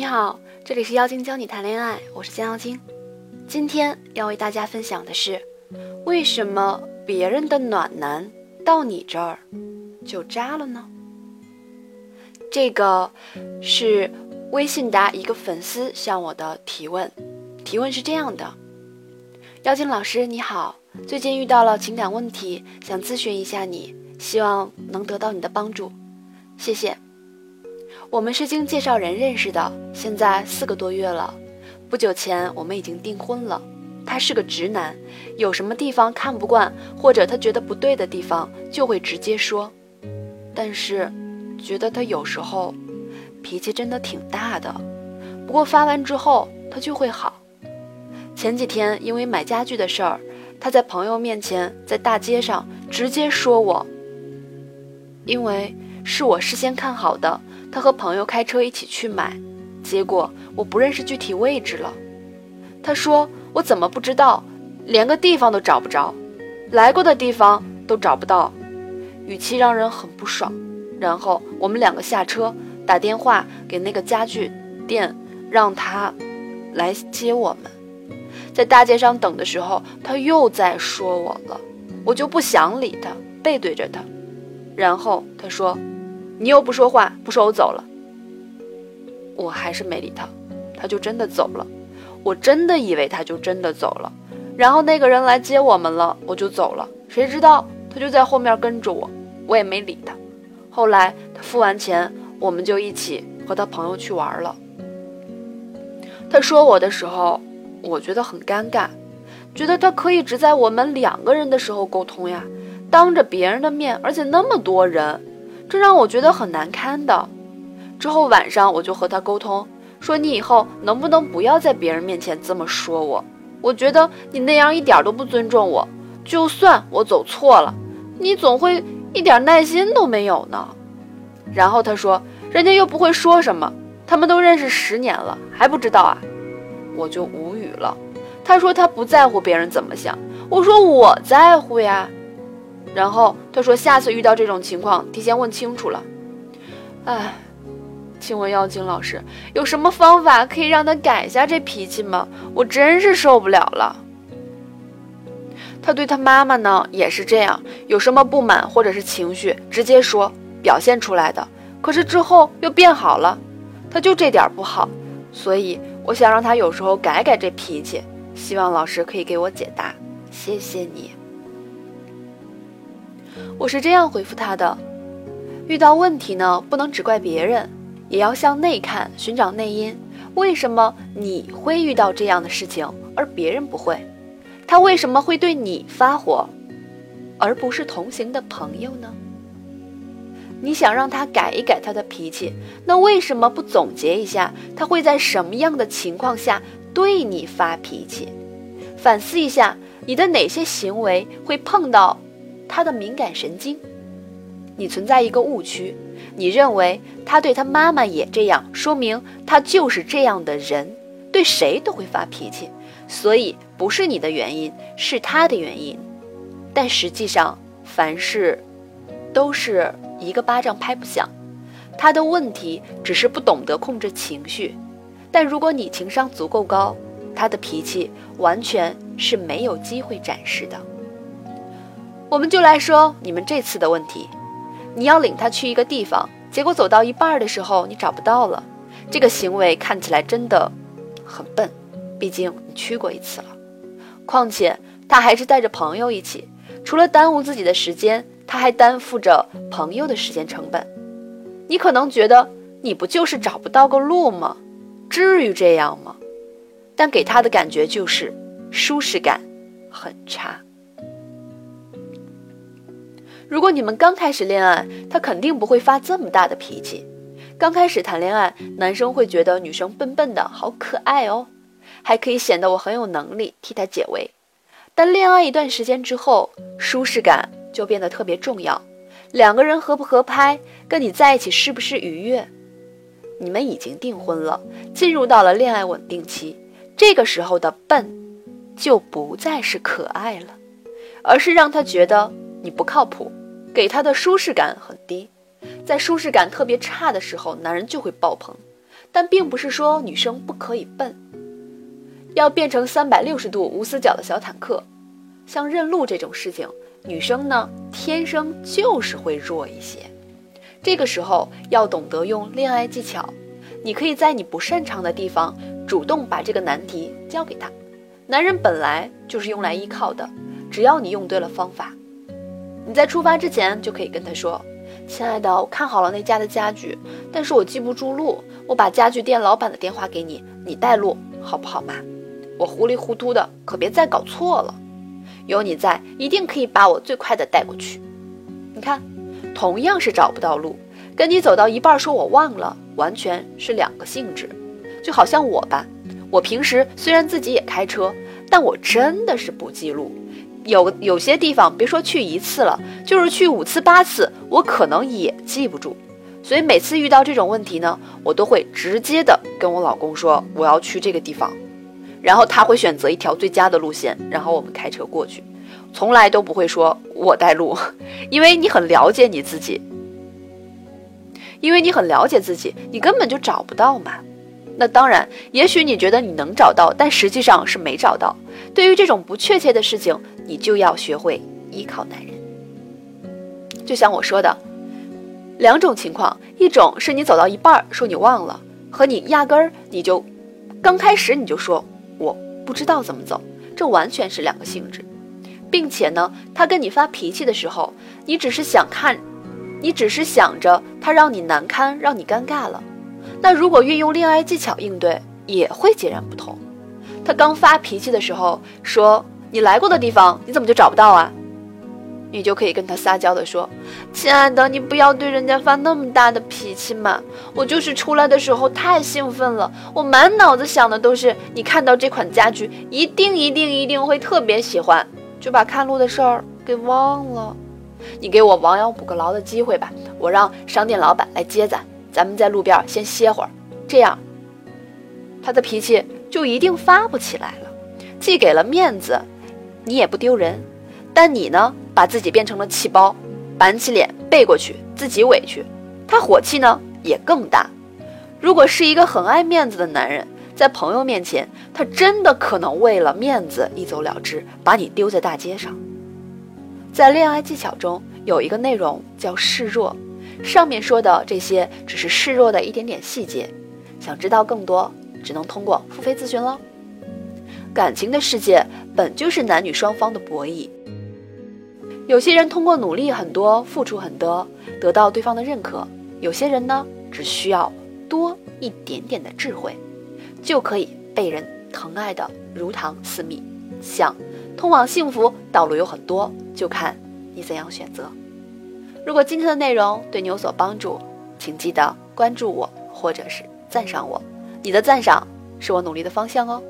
你好，这里是妖精教你谈恋爱，我是江妖精。今天要为大家分享的是，为什么别人的暖男到你这儿就渣了呢？这个是微信答一个粉丝向我的提问，提问是这样的：妖精老师你好，最近遇到了情感问题，想咨询一下你，希望能得到你的帮助，谢谢。我们是经介绍人认识的，现在四个多月了。不久前我们已经订婚了。他是个直男，有什么地方看不惯或者他觉得不对的地方，就会直接说。但是，觉得他有时候脾气真的挺大的。不过发完之后他就会好。前几天因为买家具的事儿，他在朋友面前在大街上直接说我，因为是我事先看好的。他和朋友开车一起去买，结果我不认识具体位置了。他说我怎么不知道，连个地方都找不着，来过的地方都找不到，语气让人很不爽。然后我们两个下车，打电话给那个家具店，让他来接我们。在大街上等的时候，他又在说我了，我就不想理他，背对着他。然后他说。你又不说话，不说我走了，我还是没理他，他就真的走了。我真的以为他就真的走了，然后那个人来接我们了，我就走了。谁知道他就在后面跟着我，我也没理他。后来他付完钱，我们就一起和他朋友去玩了。他说我的时候，我觉得很尴尬，觉得他可以只在我们两个人的时候沟通呀，当着别人的面，而且那么多人。这让我觉得很难堪的。之后晚上我就和他沟通，说你以后能不能不要在别人面前这么说我？我觉得你那样一点都不尊重我。就算我走错了，你总会一点耐心都没有呢。然后他说，人家又不会说什么，他们都认识十年了，还不知道啊？我就无语了。他说他不在乎别人怎么想，我说我在乎呀。然后他说：“下次遇到这种情况，提前问清楚了。”哎，请问妖精老师有什么方法可以让他改一下这脾气吗？我真是受不了了。他对他妈妈呢也是这样，有什么不满或者是情绪直接说，表现出来的。可是之后又变好了，他就这点不好，所以我想让他有时候改改这脾气。希望老师可以给我解答，谢谢你。我是这样回复他的：遇到问题呢，不能只怪别人，也要向内看，寻找内因。为什么你会遇到这样的事情，而别人不会？他为什么会对你发火，而不是同行的朋友呢？你想让他改一改他的脾气，那为什么不总结一下他会在什么样的情况下对你发脾气？反思一下你的哪些行为会碰到？他的敏感神经，你存在一个误区，你认为他对他妈妈也这样，说明他就是这样的人，对谁都会发脾气，所以不是你的原因，是他的原因。但实际上，凡事都是一个巴掌拍不响，他的问题只是不懂得控制情绪。但如果你情商足够高，他的脾气完全是没有机会展示的。我们就来说你们这次的问题，你要领他去一个地方，结果走到一半的时候你找不到了，这个行为看起来真的很笨，毕竟你去过一次了。况且他还是带着朋友一起，除了耽误自己的时间，他还担负着朋友的时间成本。你可能觉得你不就是找不到个路吗？至于这样吗？但给他的感觉就是舒适感很差。如果你们刚开始恋爱，他肯定不会发这么大的脾气。刚开始谈恋爱，男生会觉得女生笨笨的，好可爱哦，还可以显得我很有能力替他解围。但恋爱一段时间之后，舒适感就变得特别重要。两个人合不合拍，跟你在一起是不是愉悦？你们已经订婚了，进入到了恋爱稳定期，这个时候的笨，就不再是可爱了，而是让他觉得你不靠谱。给他的舒适感很低，在舒适感特别差的时候，男人就会爆棚。但并不是说女生不可以笨。要变成三百六十度无死角的小坦克，像认路这种事情，女生呢天生就是会弱一些。这个时候要懂得用恋爱技巧，你可以在你不擅长的地方主动把这个难题交给他。男人本来就是用来依靠的，只要你用对了方法，你在出发之前就可以跟他说：“亲爱的，我看好了那家的家具，但是我记不住路，我把家具店老板的电话给你，你带路好不好嘛？我糊里糊涂的，可别再搞错了。有你在，一定可以把我最快的带过去。你看。”同样是找不到路，跟你走到一半说我忘了，完全是两个性质。就好像我吧，我平时虽然自己也开车，但我真的是不记路。有有些地方，别说去一次了，就是去五次八次，我可能也记不住。所以每次遇到这种问题呢，我都会直接的跟我老公说我要去这个地方，然后他会选择一条最佳的路线，然后我们开车过去。从来都不会说我带路，因为你很了解你自己，因为你很了解自己，你根本就找不到嘛。那当然，也许你觉得你能找到，但实际上是没找到。对于这种不确切的事情，你就要学会依靠男人。就像我说的，两种情况：一种是你走到一半儿说你忘了，和你压根儿你就刚开始你就说我不知道怎么走，这完全是两个性质。并且呢，他跟你发脾气的时候，你只是想看，你只是想着他让你难堪，让你尴尬了。那如果运用恋爱技巧应对，也会截然不同。他刚发脾气的时候说：“你来过的地方，你怎么就找不到啊？”你就可以跟他撒娇的说：“亲爱的，你不要对人家发那么大的脾气嘛。我就是出来的时候太兴奋了，我满脑子想的都是你看到这款家具，一定一定一定会特别喜欢。”就把看路的事儿给忘了，你给我亡羊补个牢的机会吧。我让商店老板来接咱，咱们在路边先歇会儿，这样他的脾气就一定发不起来了。既给了面子，你也不丢人，但你呢，把自己变成了气包，板起脸背过去，自己委屈，他火气呢也更大。如果是一个很爱面子的男人。在朋友面前，他真的可能为了面子一走了之，把你丢在大街上。在恋爱技巧中有一个内容叫示弱，上面说的这些只是示弱的一点点细节。想知道更多，只能通过付费咨询了。感情的世界本就是男女双方的博弈，有些人通过努力很多、付出很多，得到对方的认可；有些人呢，只需要多一点点的智慧。就可以被人疼爱的如糖似蜜，想通往幸福道路有很多，就看你怎样选择。如果今天的内容对你有所帮助，请记得关注我或者是赞赏我，你的赞赏是我努力的方向哦。